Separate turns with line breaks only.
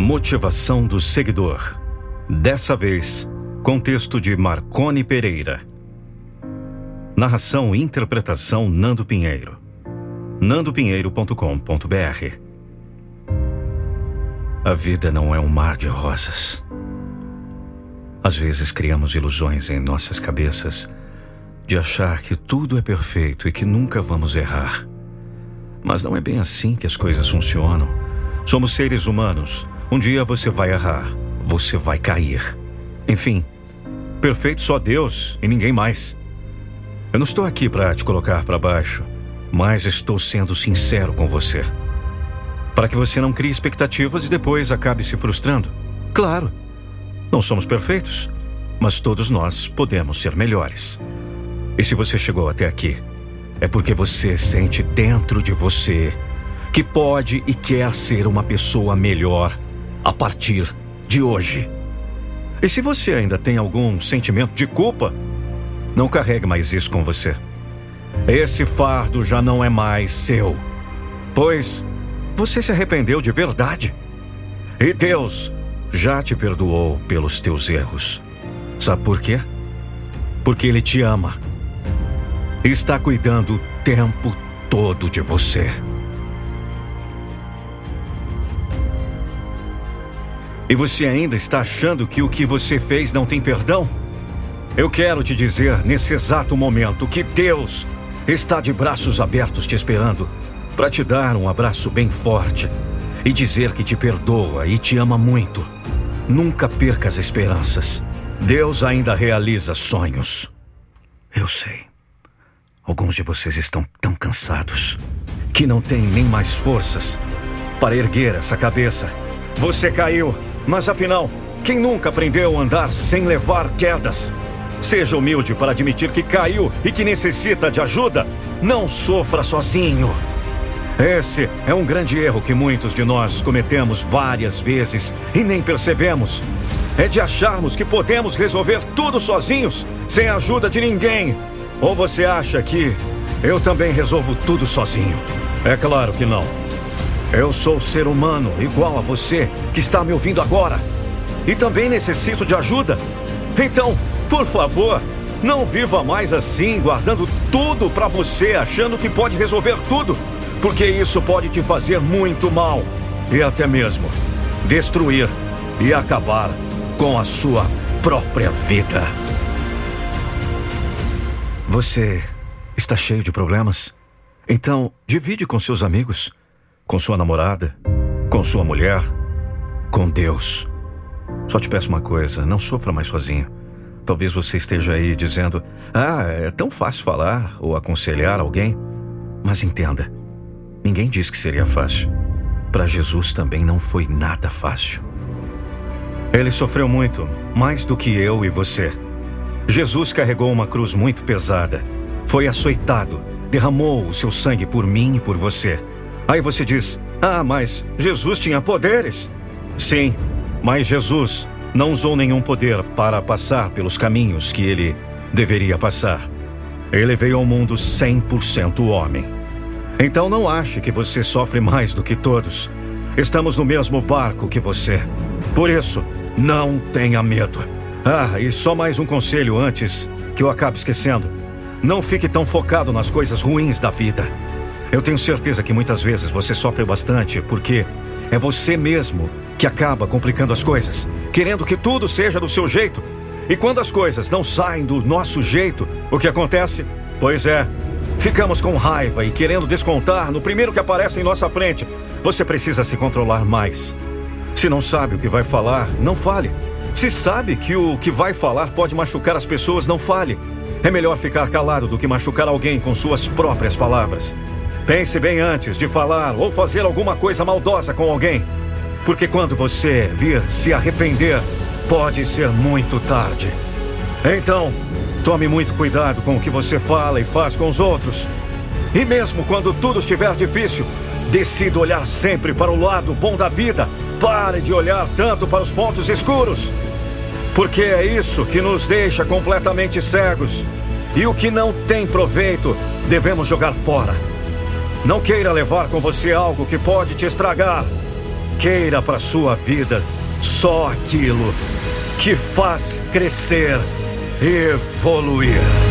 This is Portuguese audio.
Motivação do seguidor. Dessa vez, contexto de Marcone Pereira. Narração e interpretação Nando Pinheiro. nandopinheiro.com.br A vida não é um mar de rosas. Às vezes criamos ilusões em nossas cabeças de achar que tudo é perfeito e que nunca vamos errar. Mas não é bem assim que as coisas funcionam. Somos seres humanos um dia você vai errar, você vai cair. Enfim, perfeito só Deus e ninguém mais. Eu não estou aqui para te colocar para baixo, mas estou sendo sincero com você. Para que você não crie expectativas e depois acabe se frustrando. Claro, não somos perfeitos, mas todos nós podemos ser melhores. E se você chegou até aqui, é porque você sente dentro de você que pode e quer ser uma pessoa melhor a partir de hoje. E se você ainda tem algum sentimento de culpa, não carregue mais isso com você. Esse fardo já não é mais seu, pois você se arrependeu de verdade. E Deus já te perdoou pelos teus erros. Sabe por quê? Porque Ele te ama. E está cuidando o tempo todo de você. E você ainda está achando que o que você fez não tem perdão? Eu quero te dizer nesse exato momento que Deus está de braços abertos te esperando para te dar um abraço bem forte e dizer que te perdoa e te ama muito. Nunca perca as esperanças. Deus ainda realiza sonhos. Eu sei. Alguns de vocês estão tão cansados que não têm nem mais forças para erguer essa cabeça. Você caiu mas afinal, quem nunca aprendeu a andar sem levar quedas? Seja humilde para admitir que caiu e que necessita de ajuda. Não sofra sozinho. Esse é um grande erro que muitos de nós cometemos várias vezes e nem percebemos. É de acharmos que podemos resolver tudo sozinhos, sem a ajuda de ninguém. Ou você acha que eu também resolvo tudo sozinho? É claro que não. Eu sou ser humano igual a você que está me ouvindo agora. E também necessito de ajuda. Então, por favor, não viva mais assim, guardando tudo para você, achando que pode resolver tudo, porque isso pode te fazer muito mal e até mesmo destruir e acabar com a sua própria vida. Você está cheio de problemas? Então, divide com seus amigos com sua namorada, com sua mulher, com Deus. Só te peço uma coisa: não sofra mais sozinho. Talvez você esteja aí dizendo: Ah, é tão fácil falar ou aconselhar alguém. Mas entenda: ninguém disse que seria fácil. Para Jesus também não foi nada fácil. Ele sofreu muito, mais do que eu e você. Jesus carregou uma cruz muito pesada, foi açoitado, derramou o seu sangue por mim e por você. Aí você diz: Ah, mas Jesus tinha poderes. Sim, mas Jesus não usou nenhum poder para passar pelos caminhos que ele deveria passar. Ele veio ao mundo 100% homem. Então não ache que você sofre mais do que todos. Estamos no mesmo barco que você. Por isso, não tenha medo. Ah, e só mais um conselho antes que eu acabe esquecendo. Não fique tão focado nas coisas ruins da vida. Eu tenho certeza que muitas vezes você sofre bastante porque é você mesmo que acaba complicando as coisas, querendo que tudo seja do seu jeito. E quando as coisas não saem do nosso jeito, o que acontece? Pois é, ficamos com raiva e querendo descontar no primeiro que aparece em nossa frente. Você precisa se controlar mais. Se não sabe o que vai falar, não fale. Se sabe que o que vai falar pode machucar as pessoas, não fale. É melhor ficar calado do que machucar alguém com suas próprias palavras. Pense bem antes de falar ou fazer alguma coisa maldosa com alguém. Porque quando você vir se arrepender, pode ser muito tarde. Então, tome muito cuidado com o que você fala e faz com os outros. E mesmo quando tudo estiver difícil, decida olhar sempre para o lado bom da vida. Pare de olhar tanto para os pontos escuros. Porque é isso que nos deixa completamente cegos. E o que não tem proveito, devemos jogar fora. Não queira levar com você algo que pode te estragar. Queira para sua vida só aquilo que faz crescer, evoluir.